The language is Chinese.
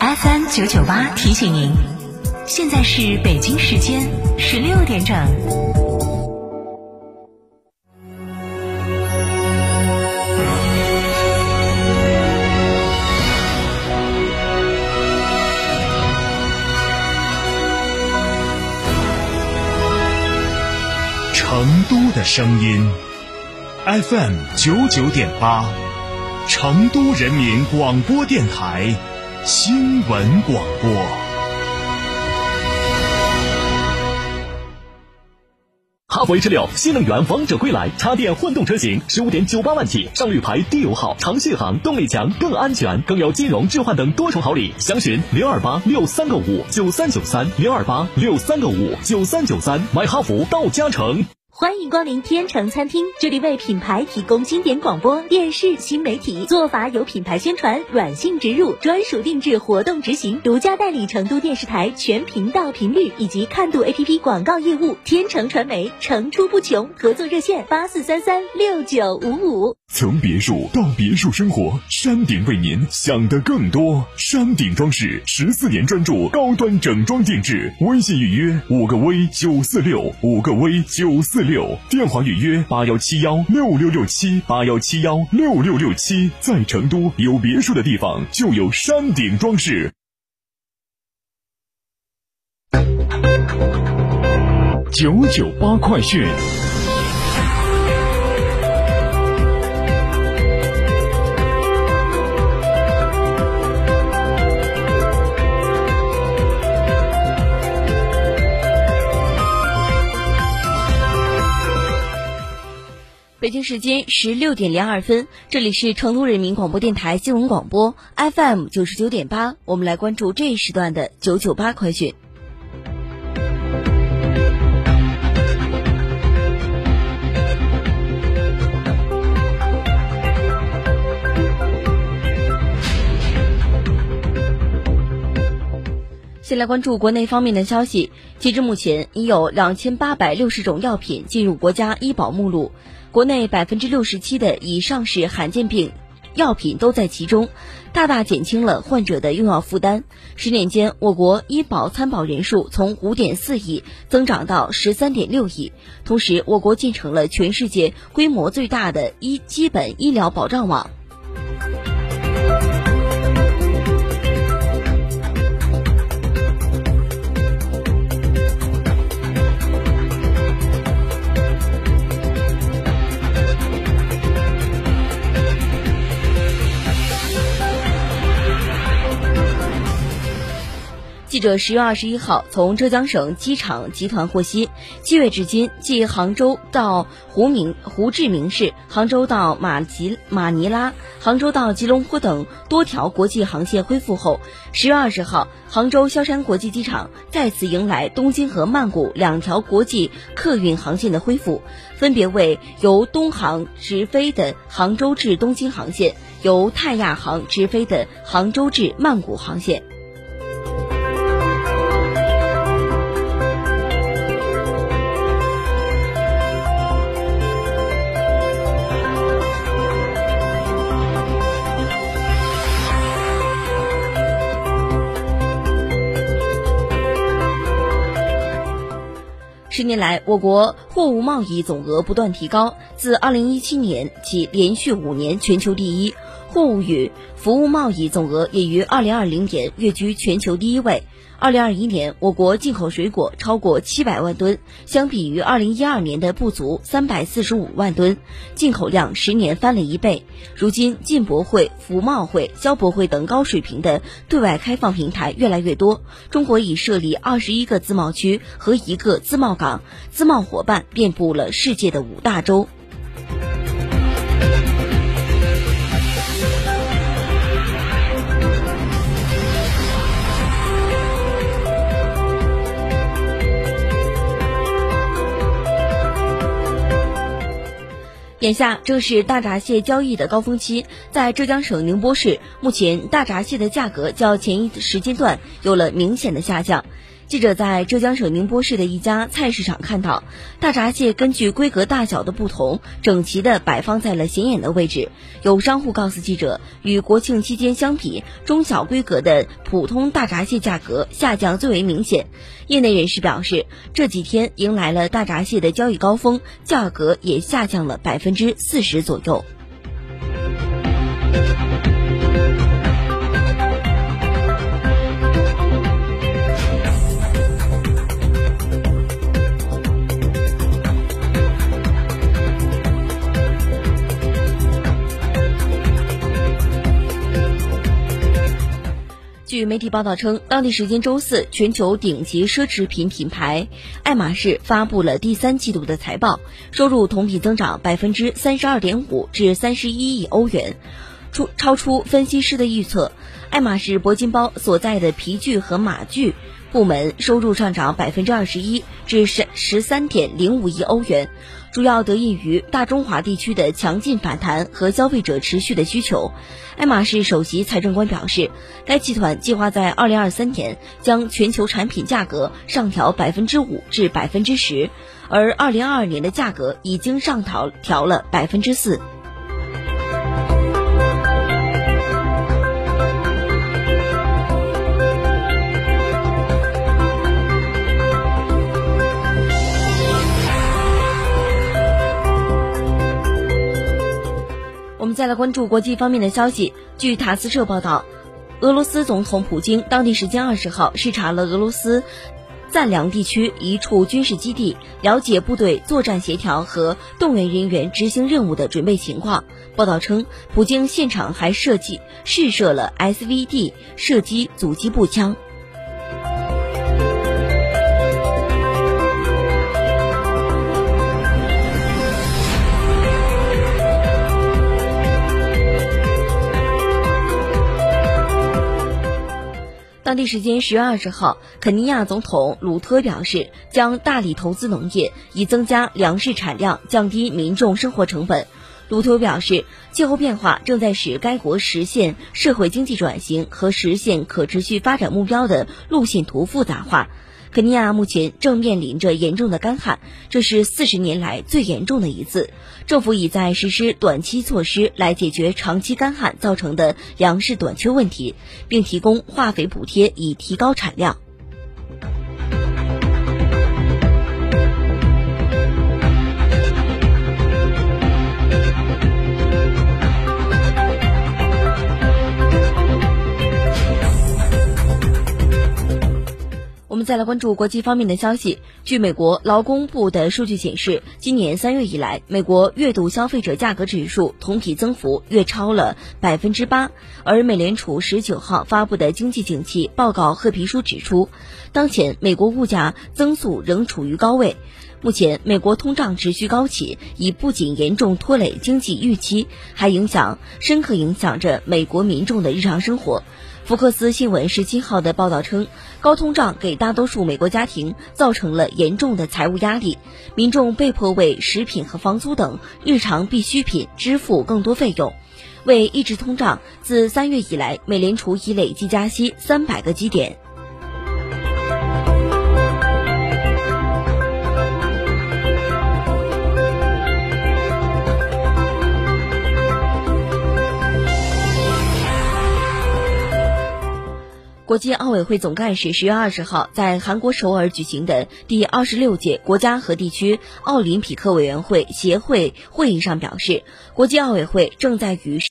FM 九九八提醒您，现在是北京时间十六点整。的声音，FM 九九点八，成都人民广播电台新闻广播。哈弗 H 六新能源王者归来，插电混动车型十五点九八万起，上绿牌低油耗，长续航，动力强，更安全，更有金融置换等多重好礼。详询零二八六三个五九三九三零二八六三个五九三九三，买哈弗到嘉诚。欢迎光临天成餐厅，这里为品牌提供经典广播电视新媒体做法，有品牌宣传、软性植入、专属定制、活动执行，独家代理成都电视台全频道频率以及看度 APP 广告业务。天成传媒层出不穷，合作热线八四三三六九五五。从别墅到别墅生活，山顶为您想的更多。山顶装饰十四年专注高端整装定制，微信预约五个 V 九四六五个 V 九四六。电话预约八幺七幺六六六七八幺七幺六六六七，在成都有别墅的地方就有山顶装饰。九九八快讯。北京时间十六点零二分，这里是成都人民广播电台新闻广播 FM 九十九点八，我们来关注这一时段的九九八快讯。先来关注国内方面的消息，截至目前，已有两千八百六十种药品进入国家医保目录。国内百分之六十七的以上是罕见病药品都在其中，大大减轻了患者的用药负担。十年间，我国医保参保人数从五点四亿增长到十三点六亿，同时，我国建成了全世界规模最大的医基本医疗保障网。记者十月二十一号从浙江省机场集团获悉，七月至今，继杭州到胡明胡志明市、杭州到马吉马尼拉、杭州到吉隆坡等多条国际航线恢复后，十月二十号，杭州萧山国际机场再次迎来东京和曼谷两条国际客运航线的恢复，分别为由东航直飞的杭州至东京航线，由泰亚航直飞的杭州至曼谷航线。十年来，我国货物贸易总额不断提高，自二零一七年起连续五年全球第一。货物与服务贸易总额也于二零二零年跃居全球第一位。二零二一年，我国进口水果超过七百万吨，相比于二零一二年的不足三百四十五万吨，进口量十年翻了一倍。如今，进博会、服贸会、消博会等高水平的对外开放平台越来越多，中国已设立二十一个自贸区和一个自贸港，自贸伙伴遍布了世界的五大洲。眼下正是大闸蟹交易的高峰期，在浙江省宁波市，目前大闸蟹的价格较前一时间段有了明显的下降。记者在浙江省宁波市的一家菜市场看到，大闸蟹根据规格大小的不同，整齐地摆放在了显眼的位置。有商户告诉记者，与国庆期间相比，中小规格的普通大闸蟹价格下降最为明显。业内人士表示，这几天迎来了大闸蟹的交易高峰，价格也下降了百分之四十左右。媒体报道称，当地时间周四，全球顶级奢侈品品牌爱马仕发布了第三季度的财报，收入同比增长百分之三十二点五至三十一亿欧元，出超出分析师的预测。爱马仕铂金包所在的皮具和马具部门收入上涨百分之二十一至十十三点零五亿欧元。主要得益于大中华地区的强劲反弹和消费者持续的需求。爱马仕首席财政官表示，该集团计划在二零二三年将全球产品价格上调百分之五至百分之十，而二零二二年的价格已经上调调了百分之四。们再来关注国际方面的消息。据塔斯社报道，俄罗斯总统普京当地时间二十号视察了俄罗斯赞良地区一处军事基地，了解部队作战协调和动员人员执行任务的准备情况。报道称，普京现场还设计试射了 SVD 射击阻击步枪。当地时间十月二十号，肯尼亚总统鲁托表示，将大力投资农业，以增加粮食产量，降低民众生活成本。鲁托表示，气候变化正在使该国实现社会经济转型和实现可持续发展目标的路线图复杂化。肯尼亚目前正面临着严重的干旱，这是四十年来最严重的一次。政府已在实施短期措施来解决长期干旱造成的粮食短缺问题，并提供化肥补贴以提高产量。们再来关注国际方面的消息。据美国劳工部的数据显示，今年三月以来，美国月度消费者价格指数同比增幅跃超了百分之八。而美联储十九号发布的经济景气报告褐皮书指出，当前美国物价增速仍处于高位。目前，美国通胀持续高企，已不仅严重拖累经济预期，还影响深刻影响着美国民众的日常生活。福克斯新闻十七号的报道称，高通胀给大多数美国家庭造成了严重的财务压力，民众被迫为食品和房租等日常必需品支付更多费用。为抑制通胀，自三月以来，美联储已累计加息三百个基点。国际奥委会总干事十月二十号在韩国首尔举行的第二十六届国家和地区奥林匹克委员会协会会议上表示，国际奥委会正在与。